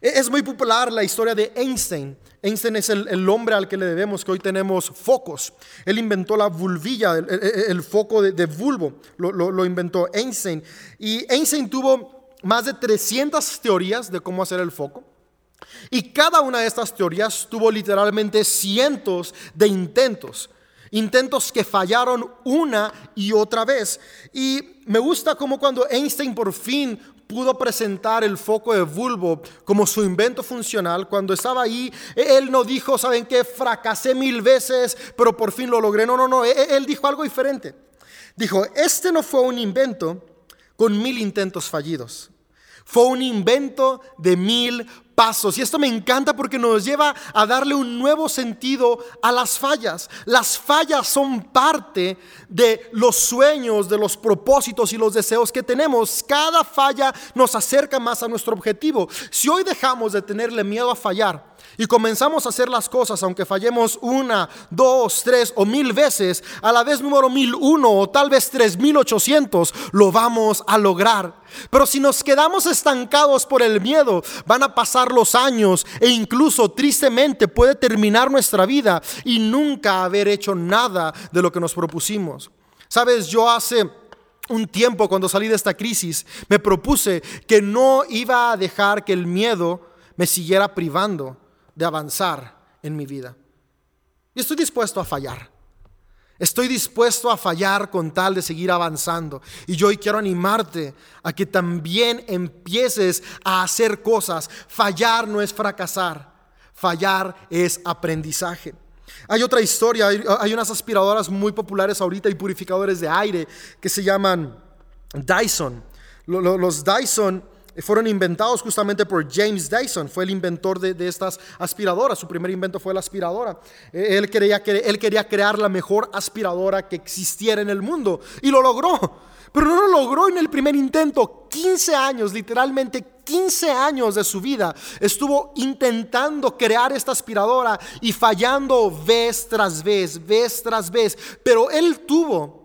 E-, es muy popular la historia de Einstein. Einstein es el, hombre al que le debemos que hoy tenemos focos. Él inventó la vulvilla, el, foco de, de vulvo, lo, lo, inventó Einstein. Y Einstein tuvo más de 300 teorías de cómo hacer el foco. Y cada una de estas teorías tuvo literalmente cientos de intentos. Intentos que fallaron una y otra vez. Y me gusta como cuando Einstein por fin pudo presentar el foco de bulbo como su invento funcional. Cuando estaba ahí, él no dijo, ¿saben qué? Fracasé mil veces, pero por fin lo logré. No, no, no, él dijo algo diferente. Dijo, este no fue un invento con mil intentos fallidos. Fue un invento de mil pasos. Y esto me encanta porque nos lleva a darle un nuevo sentido a las fallas. Las fallas son parte de los sueños, de los propósitos y los deseos que tenemos. Cada falla nos acerca más a nuestro objetivo. Si hoy dejamos de tenerle miedo a fallar, y comenzamos a hacer las cosas, aunque fallemos una, dos, tres o mil veces, a la vez número mil uno o tal vez tres mil ochocientos, lo vamos a lograr. Pero si nos quedamos estancados por el miedo, van a pasar los años e incluso tristemente puede terminar nuestra vida y nunca haber hecho nada de lo que nos propusimos. Sabes, yo hace un tiempo cuando salí de esta crisis me propuse que no iba a dejar que el miedo me siguiera privando de avanzar en mi vida. Y estoy dispuesto a fallar. Estoy dispuesto a fallar con tal de seguir avanzando. Y yo hoy quiero animarte a que también empieces a hacer cosas. Fallar no es fracasar. Fallar es aprendizaje. Hay otra historia, hay, unas aspiradoras muy populares ahorita y purificadores de aire que se llaman Dyson. Los Dyson fueron inventados justamente por James Dyson, fue el inventor de, estas aspiradoras, su primer invento fue la aspiradora. Eh, él quería, él quería crear la mejor aspiradora que existiera en el mundo y lo logró, pero no lo logró en el primer intento, 15 años, literalmente 15 años de su vida estuvo intentando crear esta aspiradora y fallando vez tras vez, vez tras vez, pero él tuvo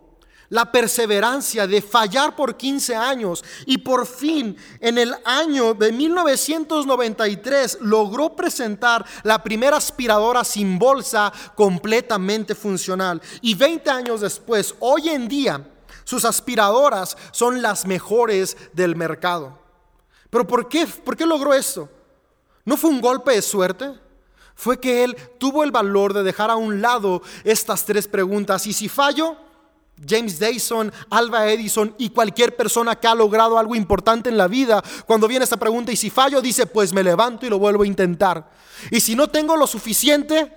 la perseverancia de fallar por 15 años y por fin en el año de 1993 logró presentar la primera aspiradora sin bolsa completamente funcional. Y 20 años después, hoy en día, sus aspiradoras son las mejores del mercado. Pero ¿por qué? ¿Por qué logró esto? ¿No fue un golpe de suerte? Fue que él tuvo el valor de dejar a un lado estas tres preguntas. Y si fallo, James Dyson, Alba Edison y cualquier persona que ha logrado algo importante en la vida, cuando viene esta pregunta y si fallo, dice, pues me levanto y lo vuelvo a intentar. Y si no tengo lo suficiente,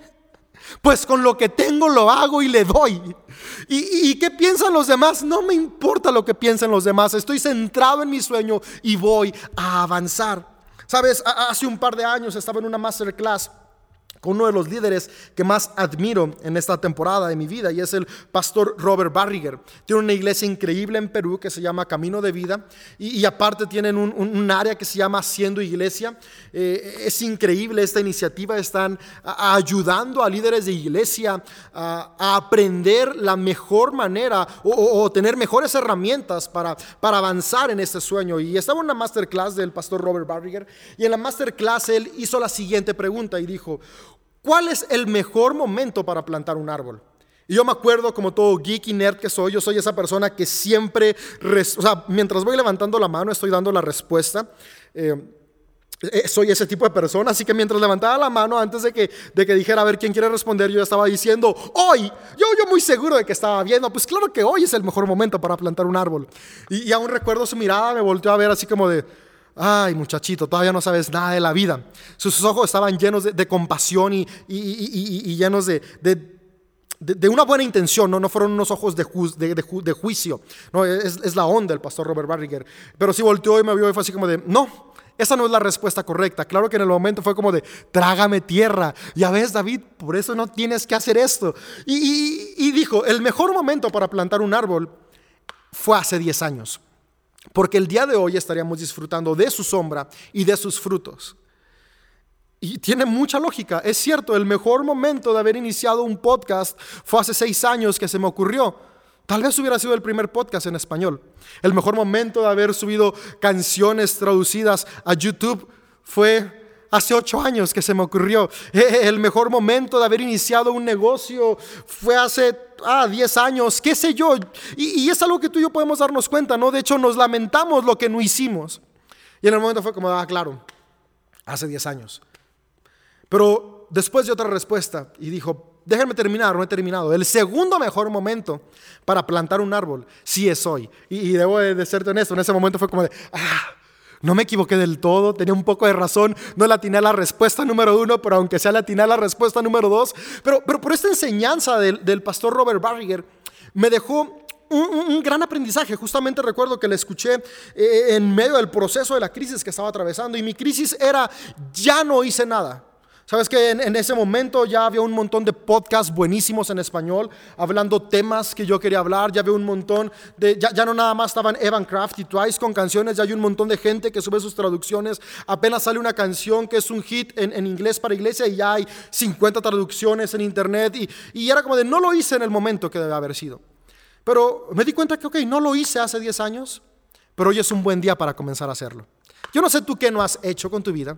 Pues con lo que tengo lo hago y le doy. ¿Y, ¿Y, qué piensan los demás? No me importa lo que piensen los demás. Estoy centrado en mi sueño y voy a avanzar. Sabes, hace un par de años estaba en una masterclass con uno de los líderes que más admiro en esta temporada de mi vida y es el pastor Robert Barriger. Tiene una iglesia increíble en Perú que se llama Camino de Vida y, aparte tienen un, área que se llama Haciendo Iglesia. Eh, es increíble esta iniciativa, están ayudando a líderes de iglesia a, aprender la mejor manera o, tener mejores herramientas para, para avanzar en este sueño. Y estaba en una masterclass del pastor Robert Barriger y en la masterclass él hizo la siguiente pregunta y dijo, ¿Cuál es el mejor momento para plantar un árbol? Y yo me acuerdo, como todo geek y nerd que soy, yo soy esa persona que siempre, o sea, mientras voy levantando la mano, estoy dando la respuesta. Eh, eh, soy ese tipo de persona, así que mientras levantaba la mano, antes de que, de que dijera a ver quién quiere responder, yo estaba diciendo, hoy, yo, yo muy seguro de que estaba viendo, pues claro que hoy es el mejor momento para plantar un árbol. Y, y aún recuerdo su mirada, me volteó a ver así como de, Ay, muchachito, todavía no sabes nada de la vida. Sus ojos estaban llenos de, compasión y, llenos de, una buena intención, no, no fueron unos ojos de, juicio. No, es, la onda el pastor Robert Barriger. Pero sí volteó y me vio y fue así como de, no, esa no es la respuesta correcta. Claro que en el momento fue como de, trágame tierra. Ya ves, David, por eso no tienes que hacer esto. Y, dijo, el mejor momento para plantar un árbol fue hace 10 años porque el día de hoy estaríamos disfrutando de su sombra y de sus frutos. Y tiene mucha lógica. Es cierto, el mejor momento de haber iniciado un podcast fue hace seis años que se me ocurrió. Tal vez hubiera sido el primer podcast en español. El mejor momento de haber subido canciones traducidas a YouTube fue hace ocho años que se me ocurrió. El mejor momento de haber iniciado un negocio fue hace ah, 10 años, qué sé yo. Y, es algo que tú y yo podemos darnos cuenta, ¿no? De hecho, nos lamentamos lo que no hicimos. Y en el momento fue como, ah, claro, hace 10 años. Pero después de otra respuesta, y dijo, déjenme terminar, no he terminado. El segundo mejor momento para plantar un árbol, sí es hoy. Y, y debo de serte honesto, en ese momento fue como de, ah, no me equivoqué del todo, tenía un poco de razón, no la a la respuesta número uno, pero aunque sea la a la respuesta número dos. Pero, pero por esta enseñanza del, pastor Robert Barriger me dejó un, gran aprendizaje. Justamente recuerdo que le escuché eh, en medio del proceso de la crisis que estaba atravesando y mi crisis era, ya no hice nada. Sabes que en, ese momento ya había un montón de podcasts buenísimos en español, hablando temas que yo quería hablar, ya había un montón de, ya, no nada más estaban Evan Craft y Twice con canciones, ya hay un montón de gente que sube sus traducciones, apenas sale una canción que es un hit en, inglés para iglesia y ya hay 50 traducciones en internet y, y era como de, no lo hice en el momento que debe haber sido. Pero me di cuenta que, ok, no lo hice hace 10 años, pero hoy es un buen día para comenzar a hacerlo. Yo no sé tú qué no has hecho con tu vida.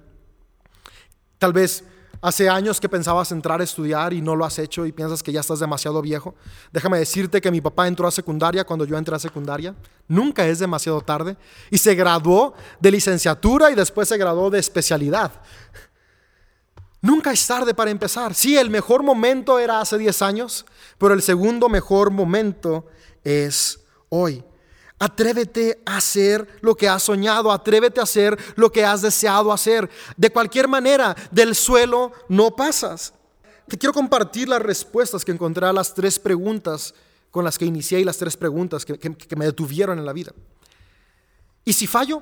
Tal vez Hace años que pensabas entrar a estudiar y no lo has hecho y piensas que ya estás demasiado viejo. Déjame decirte que mi papá entró a secundaria cuando yo entré a secundaria. Nunca es demasiado tarde. Y se graduó de licenciatura y después se graduó de especialidad. Nunca es tarde para empezar. Sí, el mejor momento era hace 10 años, pero el segundo mejor momento es hoy. Atrévete a hacer lo que has soñado, atrévete a hacer lo que has deseado hacer. De cualquier manera, del suelo no pasas. Te quiero compartir las respuestas que encontré a las tres preguntas con las que inicié y las tres preguntas que, me detuvieron en la vida. ¿Y si fallo?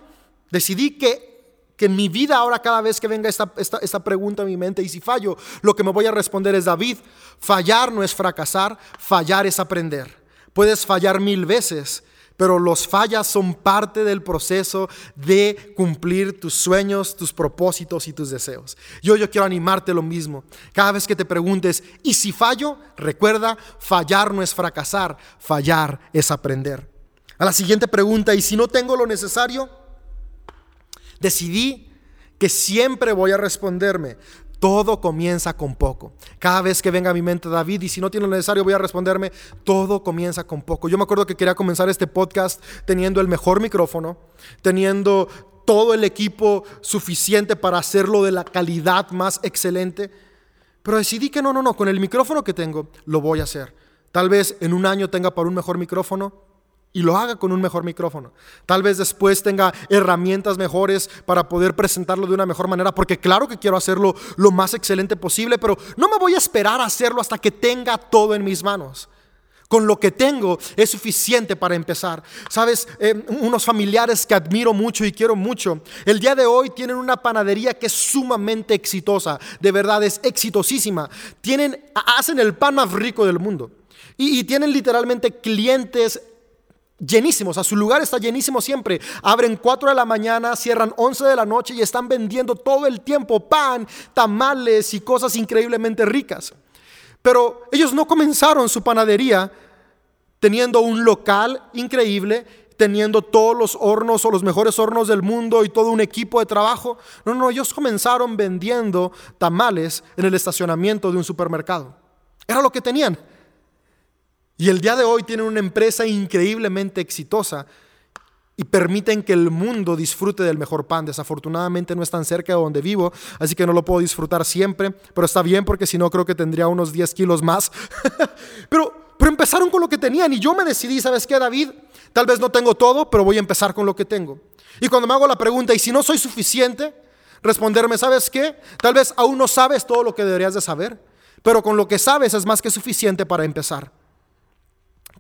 Decidí que, que en mi vida ahora cada vez que venga esta, esta, esta pregunta a mi mente, y si fallo, lo que me voy a responder es, David, fallar no es fracasar, fallar es aprender. Puedes fallar mil veces, pero los fallas son parte del proceso de cumplir tus sueños, tus propósitos y tus deseos. Yo, yo quiero animarte lo mismo. Cada vez que te preguntes, ¿y si fallo? Recuerda, fallar no es fracasar, fallar es aprender. A la siguiente pregunta, ¿y si no tengo lo necesario? Decidí que siempre voy a responderme, todo comienza con poco. Cada vez que venga a mi mente David y si no tiene lo necesario voy a responderme, todo comienza con poco. Yo me acuerdo que quería comenzar este podcast teniendo el mejor micrófono, teniendo todo el equipo suficiente para hacerlo de la calidad más excelente. Pero decidí que no, no, no, con el micrófono que tengo lo voy a hacer. Tal vez en un año tenga para un mejor micrófono, y lo haga con un mejor micrófono. Tal vez después tenga herramientas mejores para poder presentarlo de una mejor manera, porque claro que quiero hacerlo lo más excelente posible, pero no me voy a esperar a hacerlo hasta que tenga todo en mis manos. Con lo que tengo es suficiente para empezar. Sabes, eh, unos familiares que admiro mucho y quiero mucho, el día de hoy tienen una panadería que es sumamente exitosa, de verdad es exitosísima. Tienen, hacen el pan más rico del mundo. Y, y tienen literalmente clientes llenísimos, a su lugar está llenísimo siempre. Abren 4 de la mañana, cierran 11 de la noche y están vendiendo todo el tiempo pan, tamales y cosas increíblemente ricas. Pero ellos no comenzaron su panadería teniendo un local increíble, teniendo todos los hornos o los mejores hornos del mundo y todo un equipo de trabajo. No, no, ellos comenzaron vendiendo tamales en el estacionamiento de un supermercado. Era lo que tenían. Y el día de hoy tienen una empresa increíblemente exitosa y permiten que el mundo disfrute del mejor pan. Desafortunadamente no están cerca de donde vivo, así que no lo puedo disfrutar siempre, pero está bien porque si no creo que tendría unos 10 kilos más. pero, pero empezaron con lo que tenían y yo me decidí, ¿sabes qué, David? Tal vez no tengo todo, pero voy a empezar con lo que tengo. Y cuando me hago la pregunta, ¿y si no soy suficiente? Responderme, ¿sabes qué? Tal vez aún no sabes todo lo que deberías de saber, pero con lo que sabes es más que suficiente para empezar.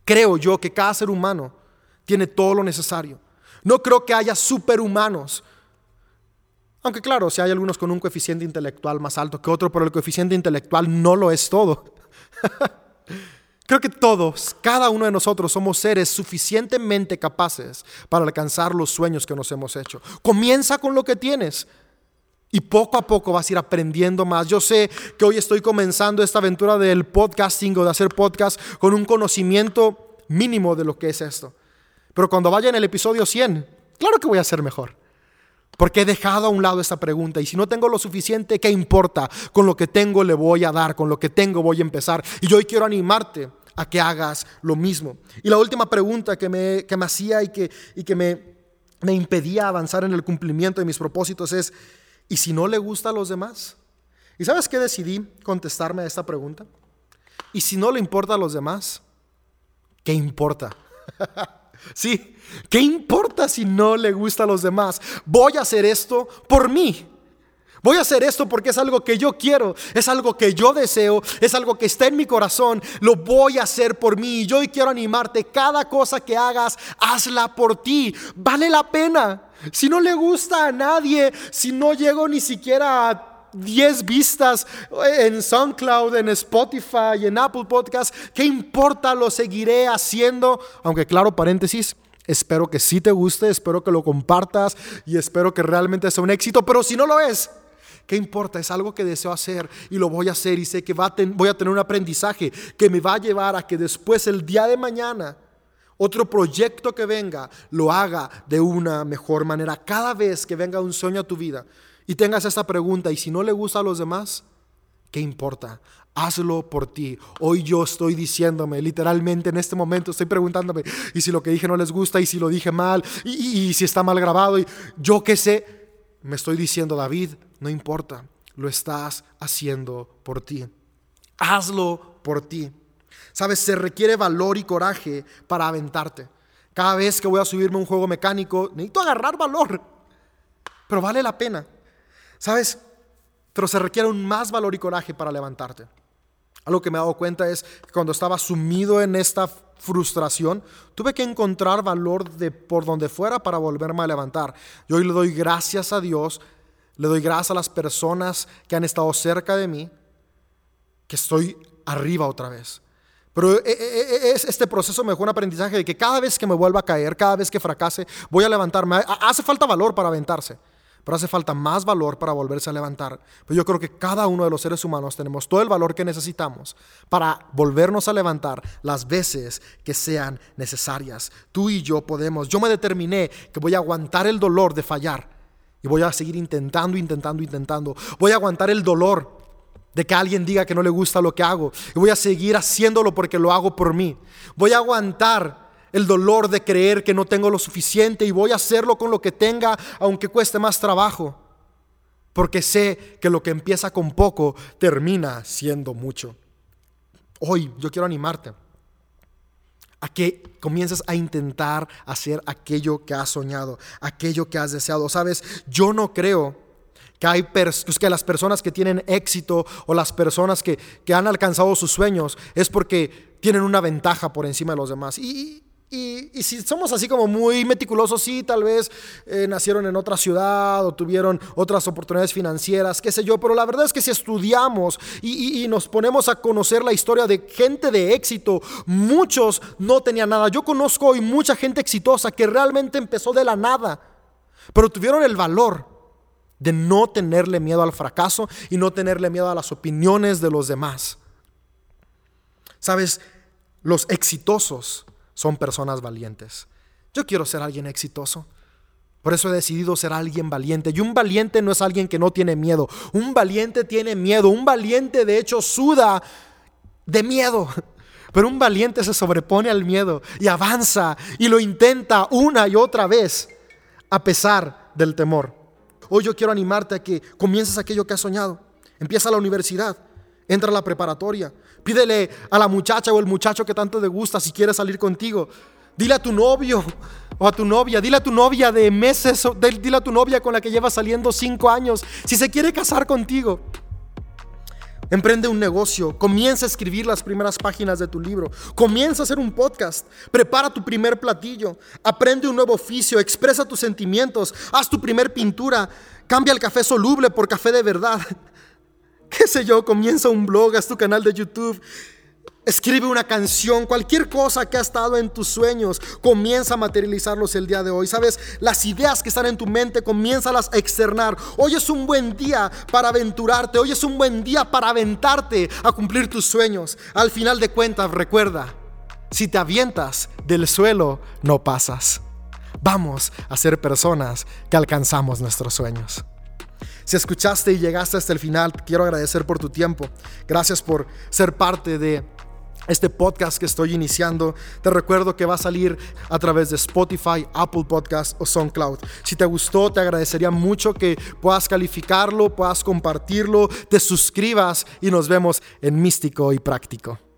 Creo yo que cada ser humano tiene todo lo necesario. No creo que haya superhumanos. Aunque claro, si hay algunos con un coeficiente intelectual más alto que otro, pero el coeficiente intelectual no lo es todo. Creo que todos, cada uno de nosotros somos seres suficientemente capaces para alcanzar los sueños que nos hemos hecho. Comienza con lo que tienes. Y poco a poco vas a ir aprendiendo más. Yo sé que hoy estoy comenzando esta aventura del podcasting o de hacer podcast con un conocimiento mínimo de lo que es esto. Pero cuando vaya en el episodio 100, claro que voy a ser mejor. Porque he dejado a un lado esta pregunta y si no tengo lo suficiente, ¿qué importa? Con lo que tengo le voy a dar, con lo que tengo voy a empezar. Y yo hoy quiero animarte a que hagas lo mismo. Y la última pregunta que me, que me hacía y que, y que me, me impedía avanzar en el cumplimiento de mis propósitos es, ¿Y si no le gusta a los demás? ¿Y sabes qué decidí contestarme a esta pregunta? ¿Y si no le importa a los demás? ¿Qué importa? sí, ¿qué importa si no le gusta a los demás? Voy a hacer esto por mí. Voy a hacer esto porque es algo que yo quiero, es algo que yo deseo, es algo que está en mi corazón. Lo voy a hacer por mí. Y yo hoy quiero animarte. Cada cosa que hagas, hazla por ti. Vale la pena. Si no le gusta a nadie, si no llego ni siquiera a 10 vistas en SoundCloud, en Spotify, en Apple Podcast, ¿qué importa? Lo seguiré haciendo. Aunque claro, paréntesis, espero que sí te guste, espero que lo compartas y espero que realmente sea un éxito, pero si no lo es, ¿Qué importa? Es algo que deseo hacer y lo voy a hacer y sé que voy a tener un aprendizaje que me va a llevar a que después el día de mañana otro proyecto que venga, lo haga de una mejor manera. Cada vez que venga un sueño a tu vida y tengas esta pregunta, y si no le gusta a los demás, ¿qué importa? Hazlo por ti. Hoy yo estoy diciéndome, literalmente en este momento estoy preguntándome, y si lo que dije no les gusta, y si lo dije mal, y, si está mal grabado, y yo qué sé, me estoy diciendo, David, no importa, lo estás haciendo por ti. Hazlo por ti. Sabes, se requiere valor y coraje para aventarte. Cada vez que voy a subirme a un juego mecánico, necesito agarrar valor. Pero vale la pena. ¿Sabes? Pero se requiere un más valor y coraje para levantarte. Algo que me he dado cuenta es que cuando estaba sumido en esta frustración, tuve que encontrar valor de por donde fuera para volverme a levantar. Y hoy le doy gracias a Dios, le doy gracias a las personas que han estado cerca de mí, que estoy arriba otra vez. Pero eh, eh, eh, es este proceso me dejó un aprendizaje de que cada vez que me vuelva a caer, cada vez que fracase, voy a levantarme. Hace falta valor para aventarse, pero hace falta más valor para volverse a levantar. Pero yo creo que cada uno de los seres humanos tenemos todo el valor que necesitamos para volvernos a levantar las veces que sean necesarias. Tú y yo podemos. Yo me determiné que voy a aguantar el dolor de fallar y voy a seguir intentando, intentando, intentando. Voy a aguantar el dolor de que alguien diga que no le gusta lo que hago. Y voy a seguir haciéndolo porque lo hago por mí. Voy a aguantar el dolor de creer que no tengo lo suficiente y voy a hacerlo con lo que tenga, aunque cueste más trabajo. Porque sé que lo que empieza con poco termina siendo mucho. Hoy yo quiero animarte a que comiences a intentar hacer aquello que has soñado, aquello que has deseado. Sabes, yo no creo que, hay pues, que las personas que tienen éxito o las personas que, que han alcanzado sus sueños es porque tienen una ventaja por encima de los demás. Y, y, si somos así como muy meticulosos, sí, tal vez eh, nacieron en otra ciudad o tuvieron otras oportunidades financieras, qué sé yo, pero la verdad es que si estudiamos y, nos ponemos a conocer la historia de gente de éxito, muchos no tenían nada. Yo conozco hoy mucha gente exitosa que realmente empezó de la nada, pero tuvieron el valor de no tenerle miedo al fracaso y no tenerle miedo a las opiniones de los demás. Sabes, los exitosos son personas valientes. Yo quiero ser alguien exitoso. Por eso he decidido ser alguien valiente. Y un valiente no es alguien que no tiene miedo. Un valiente tiene miedo. Un valiente de hecho suda de miedo. Pero un valiente se sobrepone al miedo y avanza y lo intenta una y otra vez a pesar del temor. Hoy yo quiero animarte a que comiences aquello que has soñado. Empieza la universidad. Entra a la preparatoria. Pídele a la muchacha o el muchacho que tanto te gusta si quiere salir contigo. Dile a tu novio o a tu novia, dile a tu novia de meses, dile a tu novia con la que llevas saliendo cinco años, si se quiere casar contigo. Emprende un negocio, comienza a escribir las primeras páginas de tu libro, comienza a hacer un podcast, prepara tu primer platillo, aprende un nuevo oficio, expresa tus sentimientos, haz tu primer pintura, cambia el café soluble por café de verdad qué sé yo, comienza un blog, haz tu canal de YouTube, escribe una canción, cualquier cosa que ha estado en tus sueños, comienza a materializarlos el día de hoy. Sabes, las ideas que están en tu mente, comiénzalas a externar. Hoy es un buen día para aventurarte, hoy es un buen día para aventarte a cumplir tus sueños. Al final de cuentas, recuerda, si te avientas del suelo, no pasas. Vamos a ser personas que alcanzamos nuestros sueños. Si escuchaste y llegaste hasta el final, quiero agradecer por tu tiempo. Gracias por ser parte de este podcast que estoy iniciando. Te recuerdo que va a salir a través de Spotify, Apple Podcast o SoundCloud. Si te gustó, te agradecería mucho que puedas calificarlo, puedas compartirlo, te suscribas y nos vemos en Místico y Práctico.